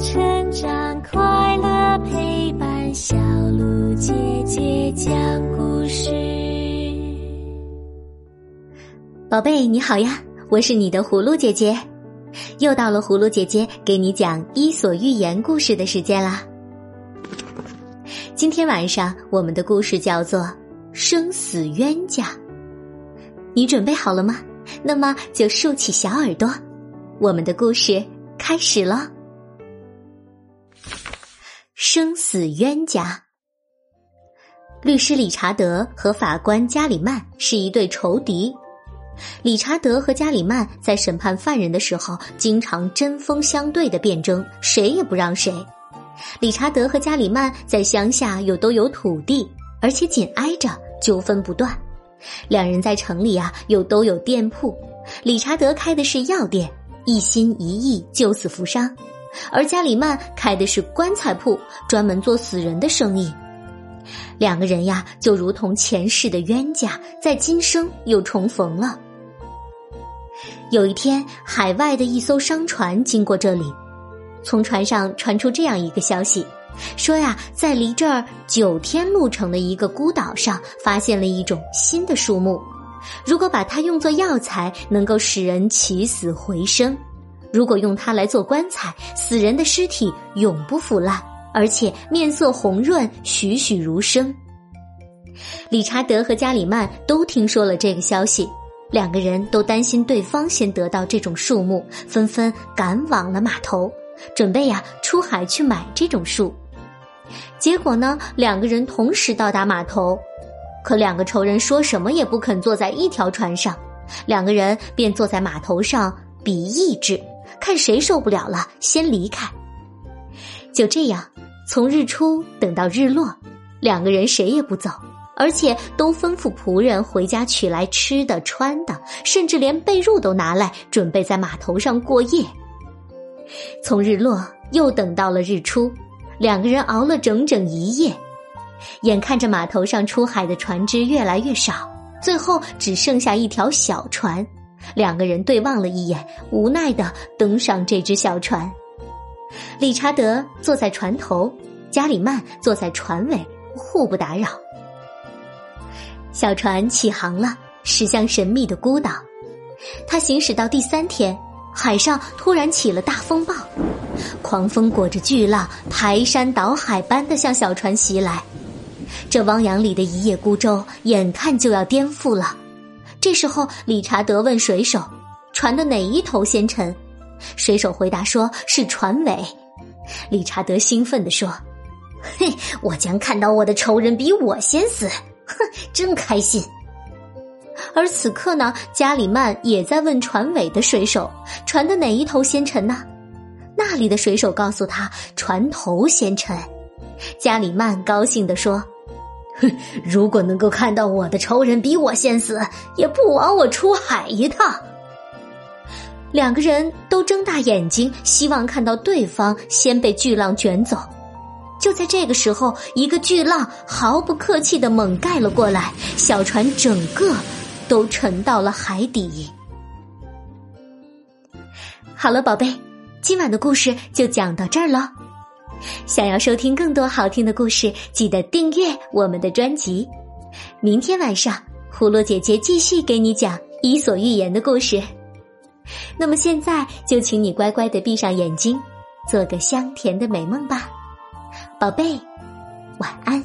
成长，快乐陪伴，小鹿姐姐讲故事。宝贝，你好呀，我是你的葫芦姐姐，又到了葫芦姐姐给你讲《伊索寓言》故事的时间啦。今天晚上我们的故事叫做《生死冤家》，你准备好了吗？那么就竖起小耳朵，我们的故事开始了。生死冤家，律师理查德和法官加里曼是一对仇敌。理查德和加里曼在审判犯人的时候，经常针锋相对的辩争，谁也不让谁。理查德和加里曼在乡下又都有土地，而且紧挨着，纠纷不断。两人在城里啊，又都有店铺。理查德开的是药店，一心一意救死扶伤；而加里曼开的是棺材铺，专门做死人的生意。两个人呀，就如同前世的冤家，在今生又重逢了。有一天，海外的一艘商船经过这里，从船上传出这样一个消息，说呀，在离这儿九天路程的一个孤岛上，发现了一种新的树木，如果把它用作药材，能够使人起死回生；如果用它来做棺材，死人的尸体永不腐烂，而且面色红润，栩栩如生。理查德和加里曼都听说了这个消息。两个人都担心对方先得到这种树木，纷纷赶往了码头，准备呀出海去买这种树。结果呢，两个人同时到达码头，可两个仇人说什么也不肯坐在一条船上，两个人便坐在码头上比意志，看谁受不了了先离开。就这样，从日出等到日落，两个人谁也不走。而且都吩咐仆人回家取来吃的、穿的，甚至连被褥都拿来，准备在码头上过夜。从日落又等到了日出，两个人熬了整整一夜。眼看着码头上出海的船只越来越少，最后只剩下一条小船。两个人对望了一眼，无奈的登上这只小船。理查德坐在船头，加里曼坐在船尾，互不打扰。小船起航了，驶向神秘的孤岛。它行驶到第三天，海上突然起了大风暴，狂风裹着巨浪，排山倒海般的向小船袭来。这汪洋里的一叶孤舟，眼看就要颠覆了。这时候，理查德问水手：“船的哪一头先沉？”水手回答说：“是船尾。”理查德兴奋地说：“嘿，我将看到我的仇人比我先死。”哼，真开心。而此刻呢，加里曼也在问船尾的水手：“船的哪一头先沉呢？”那里的水手告诉他：“船头先沉。”加里曼高兴地说：“，哼 如果能够看到我的仇人比我先死，也不枉我出海一趟。”两个人都睁大眼睛，希望看到对方先被巨浪卷走。就在这个时候，一个巨浪毫不客气的猛盖了过来，小船整个都沉到了海底。好了，宝贝，今晚的故事就讲到这儿了。想要收听更多好听的故事，记得订阅我们的专辑。明天晚上，葫芦姐姐继续给你讲《伊索寓言》的故事。那么现在就请你乖乖的闭上眼睛，做个香甜的美梦吧。宝贝。晚安